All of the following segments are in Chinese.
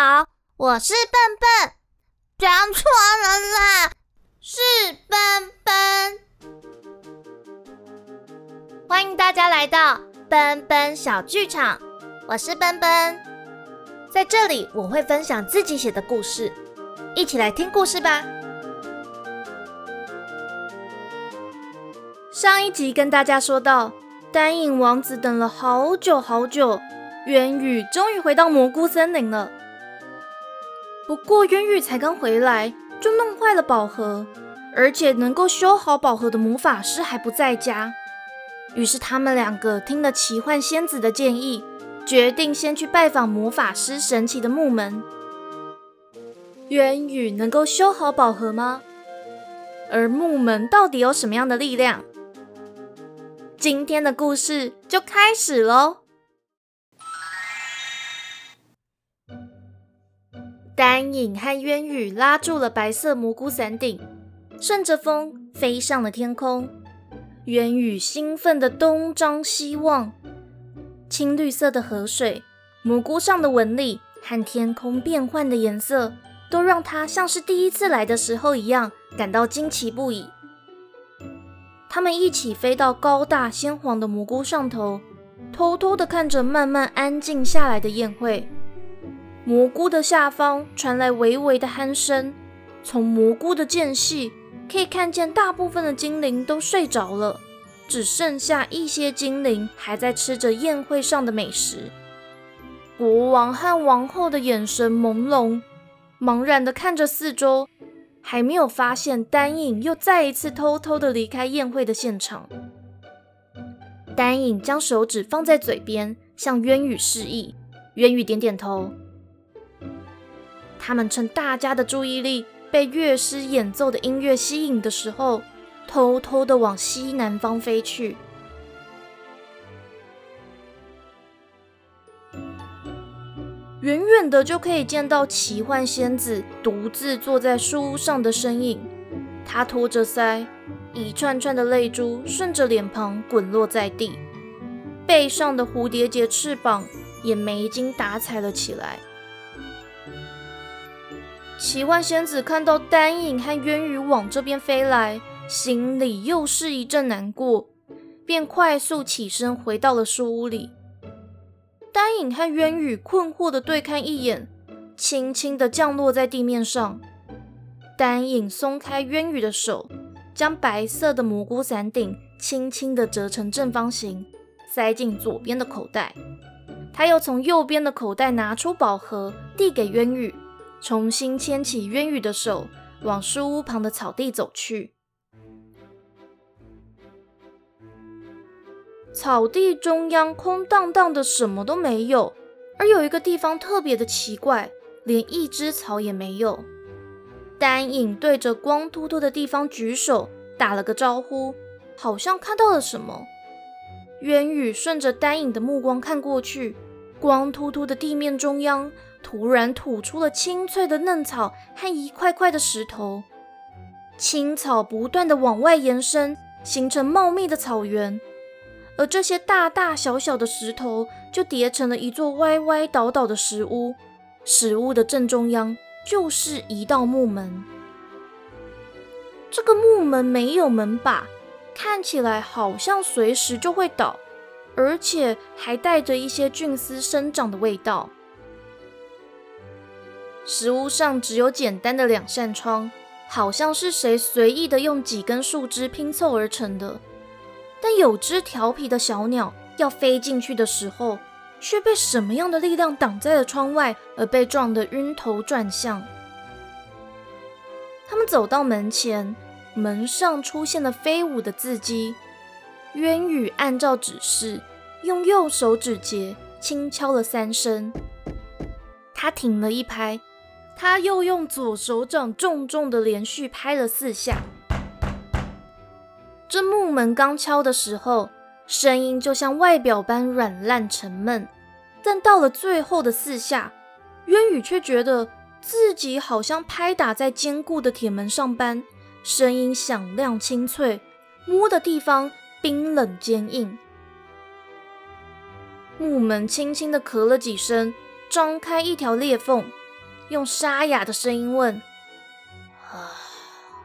好，我是笨笨，讲错了啦，是笨笨。欢迎大家来到奔奔小剧场，我是奔奔，在这里我会分享自己写的故事，一起来听故事吧。上一集跟大家说到，丹影王子等了好久好久，元宇终于回到蘑菇森林了。不过渊羽才刚回来，就弄坏了宝盒，而且能够修好宝盒的魔法师还不在家。于是他们两个听了奇幻仙子的建议，决定先去拜访魔法师神奇的木门。渊羽能够修好宝盒吗？而木门到底有什么样的力量？今天的故事就开始喽！丹影和渊羽拉住了白色蘑菇伞顶，顺着风飞上了天空。渊羽兴奋的东张西望，青绿色的河水、蘑菇上的纹理和天空变换的颜色，都让他像是第一次来的时候一样，感到惊奇不已。他们一起飞到高大鲜黄的蘑菇上头，偷偷的看着慢慢安静下来的宴会。蘑菇的下方传来微微的鼾声，从蘑菇的间隙可以看见大部分的精灵都睡着了，只剩下一些精灵还在吃着宴会上的美食。国王和王后的眼神朦胧，茫然地看着四周。还没有发现丹影又再一次偷偷的离开宴会的现场。丹影将手指放在嘴边，向渊羽示意。渊羽点点头。他们趁大家的注意力被乐师演奏的音乐吸引的时候，偷偷的往西南方飞去。远远的就可以见到奇幻仙子独自坐在树屋上的身影。她托着腮，一串串的泪珠顺着脸庞滚落在地，背上的蝴蝶结翅膀也没精打采了起来。奇幻仙子看到丹影和渊羽往这边飞来，心里又是一阵难过，便快速起身回到了树屋里。丹影和渊羽困惑的对看一眼，轻轻的降落在地面上。丹影松开渊羽的手，将白色的蘑菇伞顶轻轻的折成正方形，塞进左边的口袋。他又从右边的口袋拿出宝盒，递给渊羽，重新牵起渊羽的手，往书屋旁的草地走去。草地中央空荡荡的，什么都没有。而有一个地方特别的奇怪，连一只草也没有。丹影对着光秃秃的地方举手，打了个招呼，好像看到了什么。渊羽顺着丹影的目光看过去，光秃秃的地面中央突然吐出了青翠的嫩草和一块块的石头，青草不断的往外延伸，形成茂密的草原。而这些大大小小的石头就叠成了一座歪歪倒倒的石屋，石屋的正中央就是一道木门。这个木门没有门把，看起来好像随时就会倒，而且还带着一些菌丝生长的味道。石屋上只有简单的两扇窗，好像是谁随意的用几根树枝拼凑而成的。但有只调皮的小鸟要飞进去的时候，却被什么样的力量挡在了窗外，而被撞得晕头转向。他们走到门前，门上出现了飞舞的字迹。渊羽按照指示，用右手指节轻敲了三声。他停了一拍，他又用左手掌重重的连续拍了四下。这木门刚敲的时候，声音就像外表般软烂沉闷，但到了最后的四下，渊羽却觉得自己好像拍打在坚固的铁门上般，声音响亮清脆，摸的地方冰冷坚硬。木门轻轻地咳了几声，张开一条裂缝，用沙哑的声音问：“啊，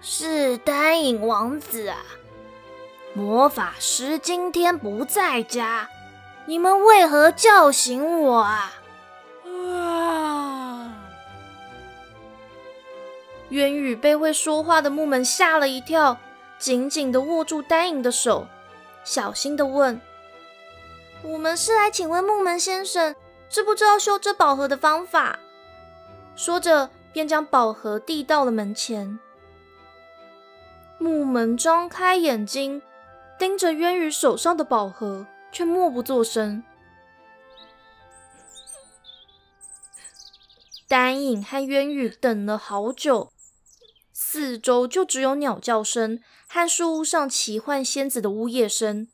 是丹影王子啊？魔法师今天不在家，你们为何叫醒我啊？”啊！渊羽被会说话的木门吓了一跳，紧紧的握住丹影的手，小心的问：“我们是来请问木门先生，知不知道修这宝盒的方法？”说着，便将宝盒递到了门前。木门张开眼睛，盯着渊羽手上的宝盒，却默不作声。丹影和渊羽等了好久，四周就只有鸟叫声和树屋上奇幻仙子的呜咽声。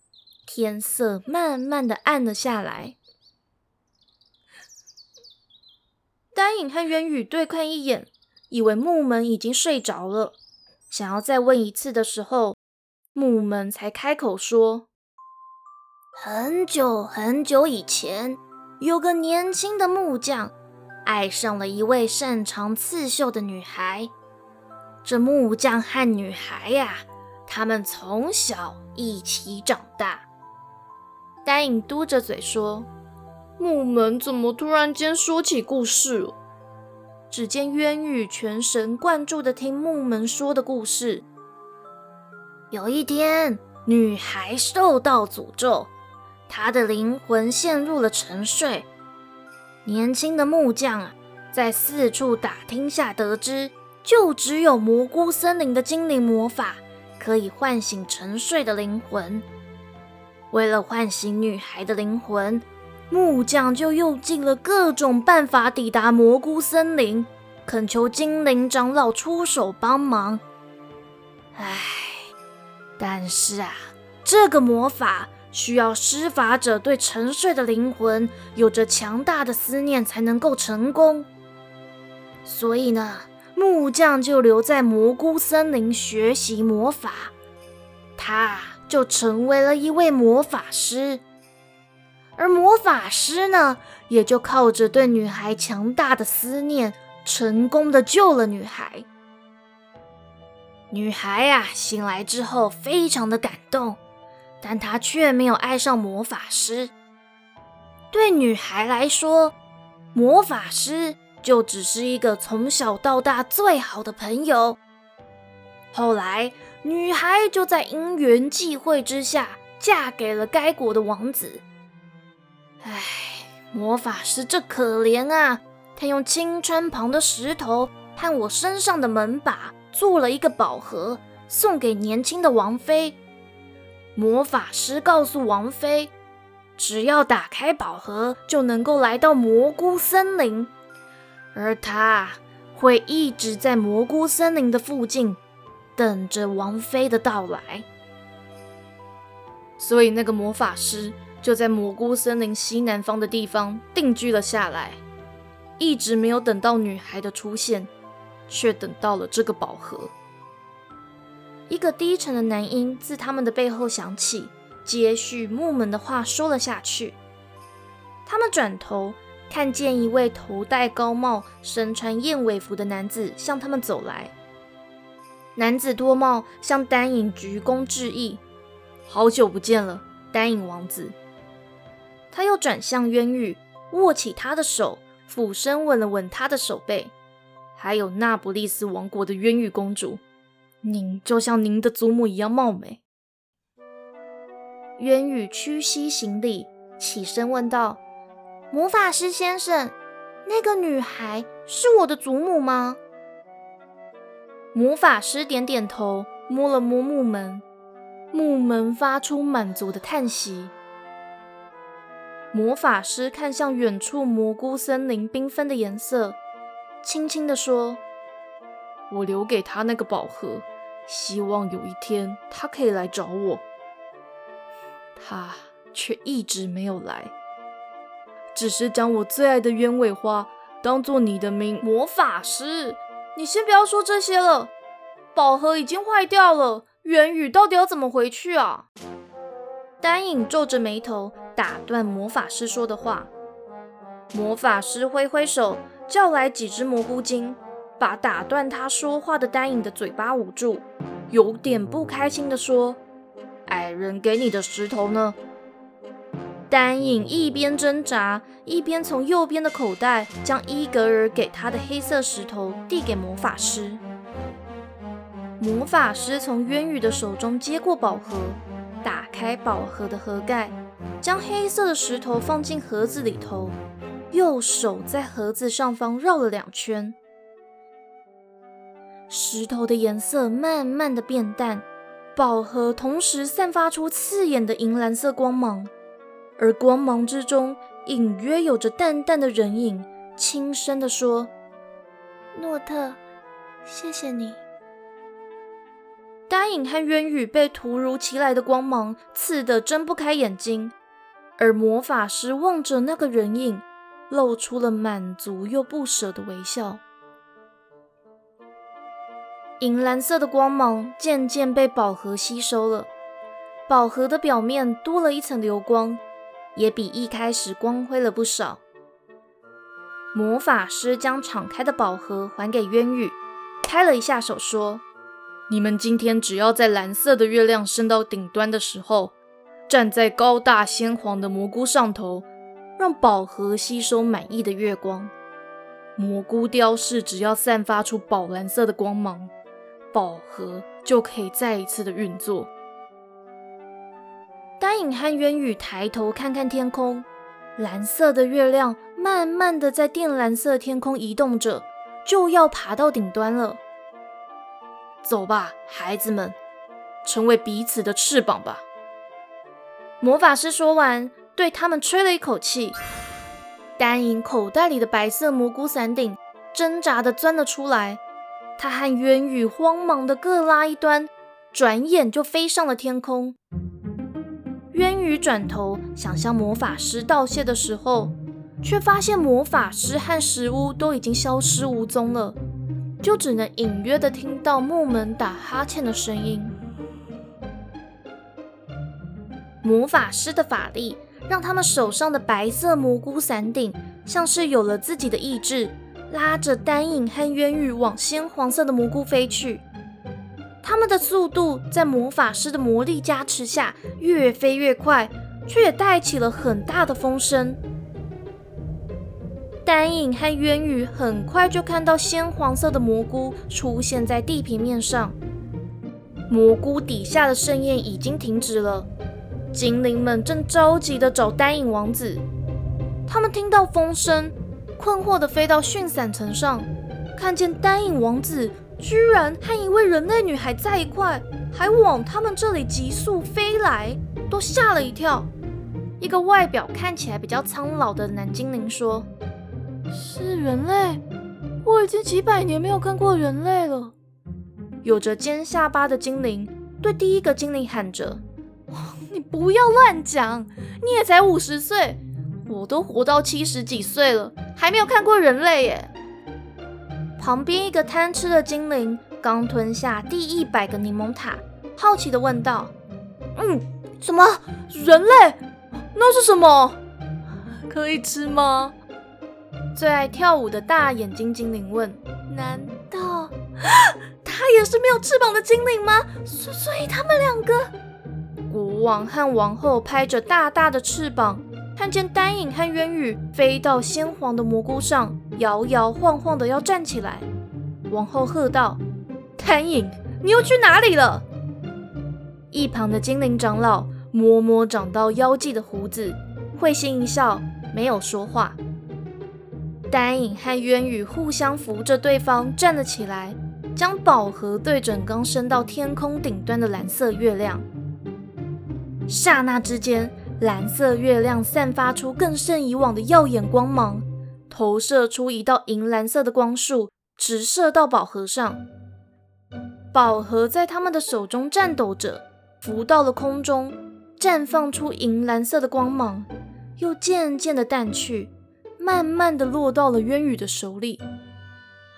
天色慢慢的暗了下来。丹影和渊羽对看一眼，以为木门已经睡着了。想要再问一次的时候，木门才开口说：“很久很久以前，有个年轻的木匠，爱上了一位擅长刺绣的女孩。这木匠和女孩呀，他们从小一起长大。”丹影嘟着嘴说。木门怎么突然间说起故事？只见渊羽全神贯注的听木门说的故事。有一天，女孩受到诅咒，她的灵魂陷入了沉睡。年轻的木匠啊，在四处打听下得知，就只有蘑菇森林的精灵魔法可以唤醒沉睡的灵魂。为了唤醒女孩的灵魂。木匠就用尽了各种办法抵达蘑菇森林，恳求精灵长老出手帮忙。唉，但是啊，这个魔法需要施法者对沉睡的灵魂有着强大的思念才能够成功。所以呢，木匠就留在蘑菇森林学习魔法，他就成为了一位魔法师。而魔法师呢，也就靠着对女孩强大的思念，成功的救了女孩。女孩呀，醒来之后非常的感动，但她却没有爱上魔法师。对女孩来说，魔法师就只是一个从小到大最好的朋友。后来，女孩就在因缘际会之下，嫁给了该国的王子。唉，魔法师这可怜啊！他用青川旁的石头和我身上的门把做了一个宝盒，送给年轻的王妃。魔法师告诉王妃，只要打开宝盒，就能够来到蘑菇森林，而他会一直在蘑菇森林的附近，等着王妃的到来。所以那个魔法师。就在蘑菇森林西南方的地方定居了下来，一直没有等到女孩的出现，却等到了这个宝盒。一个低沉的男音自他们的背后响起，接续木门的话说了下去。他们转头看见一位头戴高帽、身穿燕尾服的男子向他们走来。男子脱帽向丹影鞠躬致意：“好久不见了，丹影王子。”他又转向渊羽，握起他的手，俯身吻了吻他的手背。还有那不利斯王国的渊羽公主，您就像您的祖母一样貌美。渊羽屈膝行礼，起身问道：“魔法师先生，那个女孩是我的祖母吗？”魔法师点点头，摸了摸木门，木门发出满足的叹息。魔法师看向远处蘑菇森林缤纷的颜色，轻轻地说：“我留给他那个宝盒，希望有一天他可以来找我。他却一直没有来，只是将我最爱的鸢尾花当做你的名。魔法师，你先不要说这些了，宝盒已经坏掉了，元宇到底要怎么回去啊？”丹影皱着眉头。打断魔法师说的话，魔法师挥挥手，叫来几只蘑菇精，把打断他说话的丹影的嘴巴捂住，有点不开心的说：“矮人给你的石头呢？”丹影一边挣扎，一边从右边的口袋将伊格尔给他的黑色石头递给魔法师。魔法师从渊羽的手中接过宝盒，开宝盒的盒盖，将黑色的石头放进盒子里头，右手在盒子上方绕了两圈。石头的颜色慢慢的变淡，宝盒同时散发出刺眼的银蓝色光芒。而光芒之中，隐约有着淡淡的人影，轻声的说：“诺特，谢谢你。”丹影和渊羽被突如其来的光芒刺得睁不开眼睛，而魔法师望着那个人影，露出了满足又不舍的微笑。银蓝色的光芒渐渐被宝盒吸收了，宝盒的表面多了一层流光。也比一开始光辉了不少。魔法师将敞开的宝盒还给渊羽，开了一下手，说：“你们今天只要在蓝色的月亮升到顶端的时候，站在高大鲜黄的蘑菇上头，让宝盒吸收满意的月光。蘑菇雕饰只要散发出宝蓝色的光芒，宝盒就可以再一次的运作。”丹影和渊羽抬头看看天空，蓝色的月亮慢慢的在靛蓝色天空移动着，就要爬到顶端了。走吧，孩子们，成为彼此的翅膀吧。魔法师说完，对他们吹了一口气。丹影口袋里的白色蘑菇伞顶挣扎的钻了出来，他和渊羽慌忙的各拉一端，转眼就飞上了天空。渊羽转头想向魔法师道谢的时候，却发现魔法师和石屋都已经消失无踪了，就只能隐约的听到木门打哈欠的声音。魔法师的法力让他们手上的白色蘑菇伞顶像是有了自己的意志，拉着丹影和渊羽往鲜黄色的蘑菇飞去。他们的速度在魔法师的魔力加持下越飞越快，却也带起了很大的风声。丹影和渊羽很快就看到鲜黄色的蘑菇出现在地平面上，蘑菇底下的盛宴已经停止了。精灵们正着急的找丹影王子，他们听到风声，困惑的飞到驯伞层上，看见丹影王子。居然和一位人类女孩在一块，还往他们这里急速飞来，都吓了一跳。一个外表看起来比较苍老的男精灵说：“是人类，我已经几百年没有看过人类了。”有着尖下巴的精灵对第一个精灵喊着：“你不要乱讲，你也才五十岁，我都活到七十几岁了，还没有看过人类耶。”旁边一个贪吃的精灵刚吞下第一百个柠檬塔，好奇的问道：“嗯，什么人类？那是什么？可以吃吗？”最爱跳舞的大眼睛精灵问：“难道 他也是没有翅膀的精灵吗？所所以他们两个……”国王和王后拍着大大的翅膀。看见丹影和渊羽飞到鲜黄的蘑菇上，摇摇晃晃的要站起来。王后喝道：“丹影，你又去哪里了？”一旁的精灵长老摸摸长到腰际的胡子，会心一笑，没有说话。丹影和渊羽互相扶着对方站了起来，将宝盒对准刚升到天空顶端的蓝色月亮。刹那之间。蓝色月亮散发出更胜以往的耀眼光芒，投射出一道银蓝色的光束，直射到宝盒上。宝盒在他们的手中颤抖着，浮到了空中，绽放出银蓝色的光芒，又渐渐的淡去，慢慢的落到了渊羽的手里。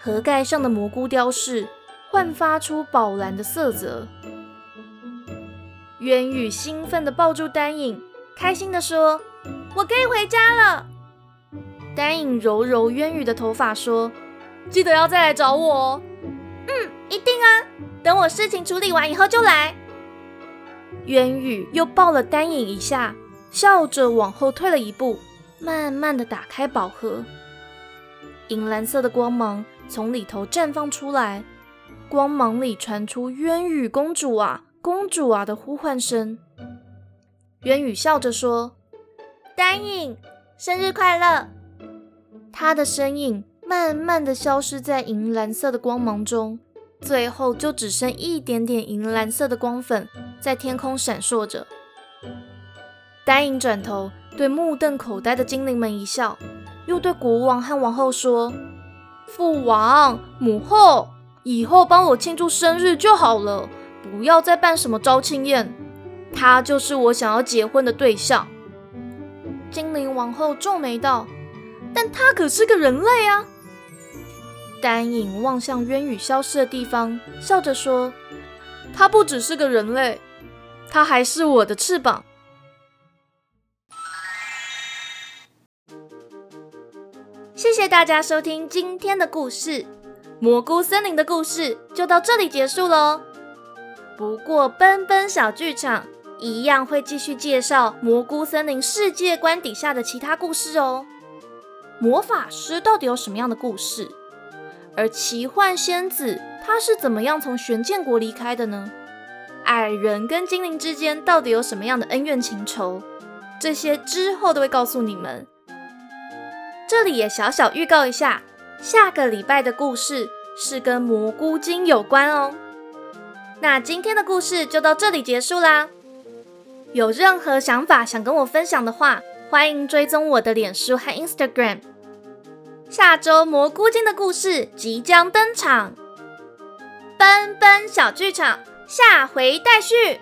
盒盖上的蘑菇雕饰焕发出宝蓝的色泽。渊羽兴奋的抱住丹影。开心地说：“我可以回家了。”丹影揉揉渊羽的头发，说：“记得要再来找我哦。”“嗯，一定啊！等我事情处理完以后就来。”渊羽又抱了丹影一下，笑着往后退了一步，慢慢的打开宝盒。银蓝色的光芒从里头绽放出来，光芒里传出“渊羽公主啊，公主啊”的呼唤声。渊羽笑着说：“丹影，生日快乐！”他的身影慢慢的消失在银蓝色的光芒中，最后就只剩一点点银蓝色的光粉在天空闪烁着。丹影转头对目瞪口呆的精灵们一笑。又对国王和王后说：“父王、母后，以后帮我庆祝生日就好了，不要再办什么招亲宴。他就是我想要结婚的对象。”精灵王后皱眉道：“但他可是个人类啊！”丹影望向渊羽消失的地方，笑着说：“他不只是个人类，他还是我的翅膀。”谢谢大家收听今天的故事，蘑菇森林的故事就到这里结束喽。不过奔奔小剧场一样会继续介绍蘑菇森林世界观底下的其他故事哦。魔法师到底有什么样的故事？而奇幻仙子她是怎么样从玄剑国离开的呢？矮人跟精灵之间到底有什么样的恩怨情仇？这些之后都会告诉你们。这里也小小预告一下，下个礼拜的故事是跟蘑菇精有关哦。那今天的故事就到这里结束啦。有任何想法想跟我分享的话，欢迎追踪我的脸书和 Instagram。下周蘑菇精的故事即将登场，奔奔小剧场下回待续。